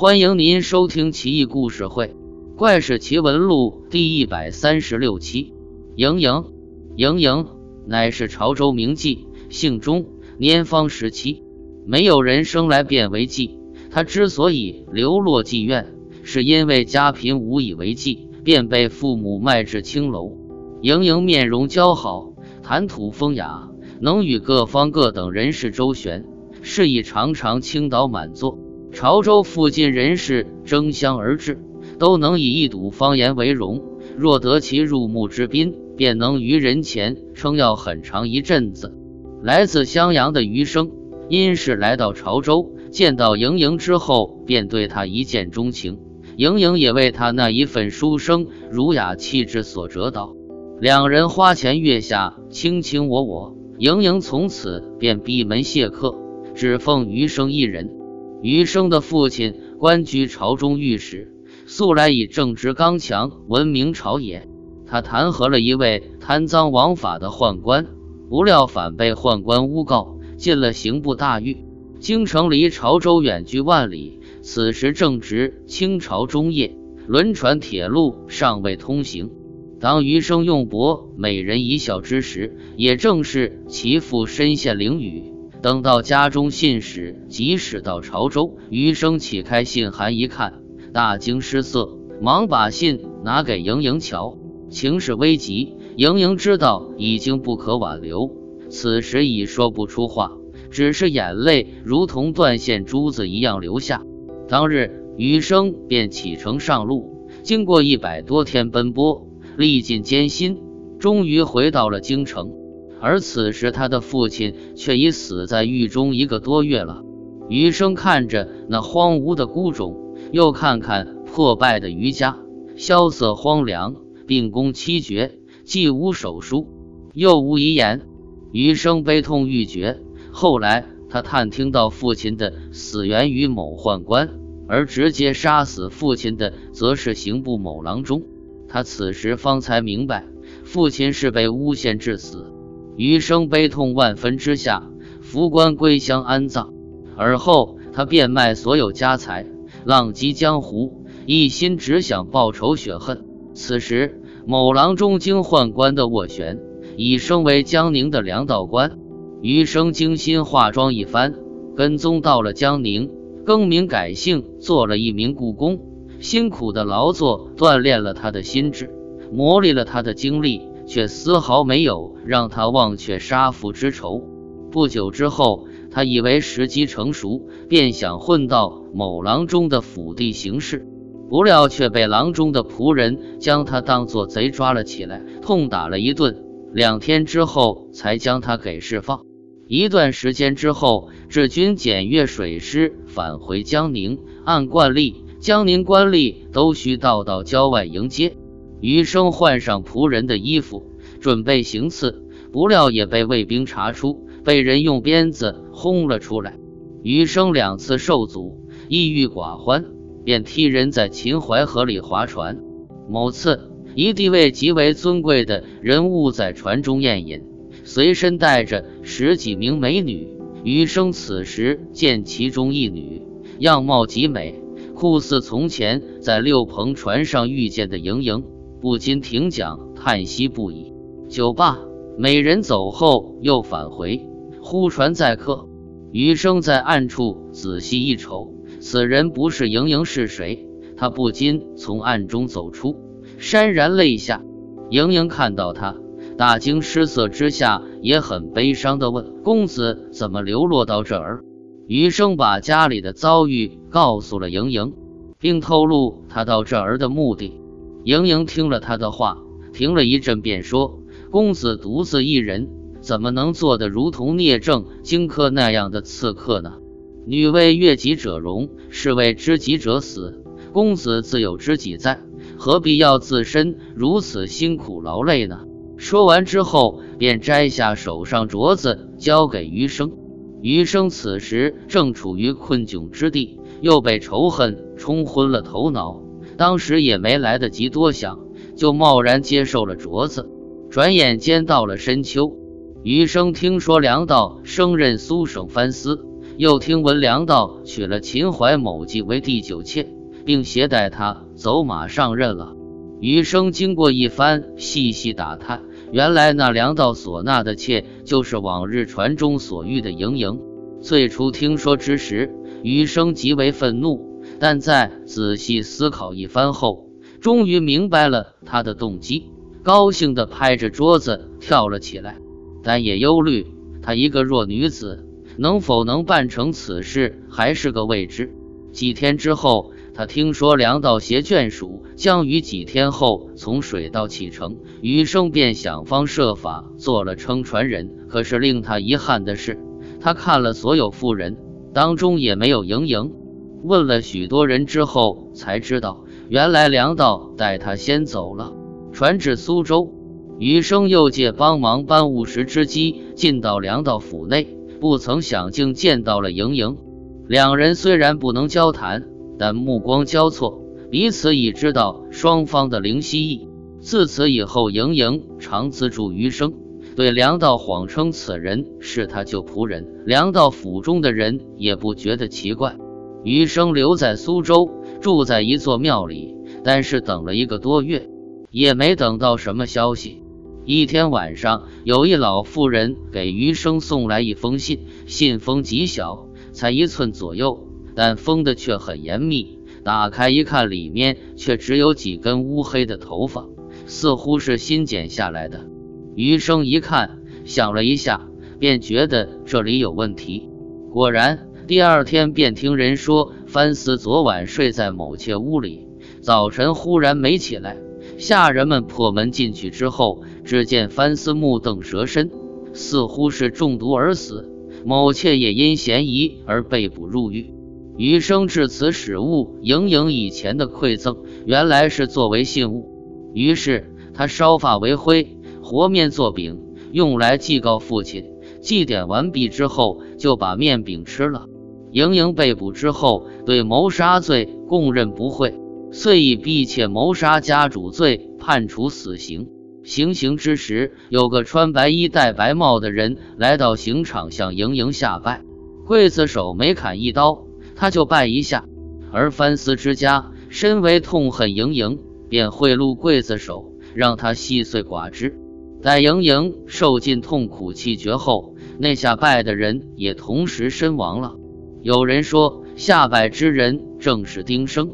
欢迎您收听《奇异故事会·怪事奇闻录》第一百三十六期。莹莹，莹莹乃是潮州名妓，姓钟，年方十七。没有人生来便为妓，她之所以流落妓院，是因为家贫无以为继，便被父母卖至青楼。莹莹面容姣好，谈吐风雅，能与各方各等人士周旋，是以常常倾倒满座。潮州附近人士争相而至，都能以一睹方言为荣。若得其入目之宾，便能于人前称要很长一阵子。来自襄阳的余生，因是来到潮州，见到莹莹之后，便对她一见钟情。莹莹也为他那一份书生儒雅气质所折倒，两人花前月下，卿卿我我。莹莹从此便闭门谢客，只奉余生一人。余生的父亲官居朝中御史，素来以正直刚强闻名朝野。他弹劾了一位贪赃枉法的宦官，不料反被宦官诬告，进了刑部大狱。京城离潮州远居万里，此时正值清朝中叶，轮船铁路尚未通行。当余生用博美人一笑之时，也正是其父身陷囹圄。等到家中信使即使到潮州，余生启开信函一看，大惊失色，忙把信拿给莹莹瞧。情势危急，莹莹知道已经不可挽留，此时已说不出话，只是眼泪如同断线珠子一样流下。当日，余生便启程上路，经过一百多天奔波，历尽艰辛，终于回到了京城。而此时，他的父亲却已死在狱中一个多月了。余生看着那荒芜的孤冢，又看看破败的余家，萧瑟荒凉，病宫凄绝，既无手书，又无遗言。余生悲痛欲绝。后来，他探听到父亲的死源于某宦官，而直接杀死父亲的则是刑部某郎中。他此时方才明白，父亲是被诬陷致死。余生悲痛万分之下，扶棺归乡安葬。而后，他变卖所有家财，浪迹江湖，一心只想报仇雪恨。此时，某郎中经宦官的斡旋，已升为江宁的粮道官。余生精心化妆一番，跟踪到了江宁，更名改姓，做了一名故宫。辛苦的劳作锻炼了他的心智，磨砺了他的精力。却丝毫没有让他忘却杀父之仇。不久之后，他以为时机成熟，便想混到某郎中的府邸行事，不料却被郎中的仆人将他当作贼抓了起来，痛打了一顿。两天之后，才将他给释放。一段时间之后，治军检阅水师返回江宁，按惯例，江宁官吏都需到到郊外迎接。余生换上仆人的衣服，准备行刺，不料也被卫兵查出，被人用鞭子轰了出来。余生两次受阻，抑郁寡欢，便替人在秦淮河里划船。某次，一地位极为尊贵的人物在船中宴饮，随身带着十几名美女。余生此时见其中一女样貌极美，酷似从前在六鹏船上遇见的莹莹。不禁停桨，叹息不已。酒罢，美人走后，又返回。忽船载客，余生在暗处仔细一瞅，此人不是莹莹是谁？他不禁从暗中走出，潸然泪下。莹莹看到他，大惊失色之下，也很悲伤地问：“公子怎么流落到这儿？”余生把家里的遭遇告诉了莹莹，并透露他到这儿的目的。盈盈听了他的话，停了一阵，便说：“公子独自一人，怎么能做得如同聂政、荆轲那样的刺客呢？女为悦己者容，是为知己者死。公子自有知己在，何必要自身如此辛苦劳累呢？”说完之后，便摘下手上镯子，交给余生。余生此时正处于困窘之地，又被仇恨冲昏了头脑。当时也没来得及多想，就贸然接受了镯子。转眼间到了深秋，余生听说梁道升任苏省藩司，又听闻梁道娶了秦淮某妓为第九妾，并携带她走马上任了。余生经过一番细细打探，原来那梁道所纳的妾，就是往日传中所遇的盈盈。最初听说之时，余生极为愤怒，但在仔细思考一番后，终于明白了他的动机，高兴地拍着桌子跳了起来。但也忧虑，她一个弱女子，能否能办成此事，还是个未知。几天之后，他听说梁道携眷属将于几天后从水道启程，余生便想方设法做了撑船人。可是令他遗憾的是，他看了所有妇人，当中也没有盈盈。问了许多人之后，才知道原来梁道带他先走了，传至苏州。余生又借帮忙搬物时之机，进到梁道府内，不曾想竟见到了盈盈。两人虽然不能交谈，但目光交错，彼此已知道双方的灵犀意。自此以后，盈盈常资助余生，对梁道谎称此人是他旧仆人。梁道府中的人也不觉得奇怪。余生留在苏州，住在一座庙里，但是等了一个多月，也没等到什么消息。一天晚上，有一老妇人给余生送来一封信，信封极小，才一寸左右，但封的却很严密。打开一看，里面却只有几根乌黑的头发，似乎是新剪下来的。余生一看，想了一下，便觉得这里有问题。果然，第二天便听人说，范思昨晚睡在某妾屋里，早晨忽然没起来。下人们破门进去之后，只见范思目瞪蛇身，似乎是中毒而死。某妾也因嫌疑而被捕入狱。余生至此始悟，盈盈以前的馈赠原来是作为信物。于是他烧发为灰，和面做饼，用来祭告父亲。祭典完毕之后，就把面饼吃了。盈盈被捕之后，对谋杀罪供认不讳。遂以婢妾谋杀家主罪判处死刑。行刑之时，有个穿白衣戴白帽的人来到刑场，向盈盈下拜。刽子手每砍一刀，他就拜一下。而藩司之家身为痛恨盈盈，便贿赂刽子手，让他细碎剐之。待盈盈受尽痛苦气绝后，那下拜的人也同时身亡了。有人说，下拜之人正是丁生。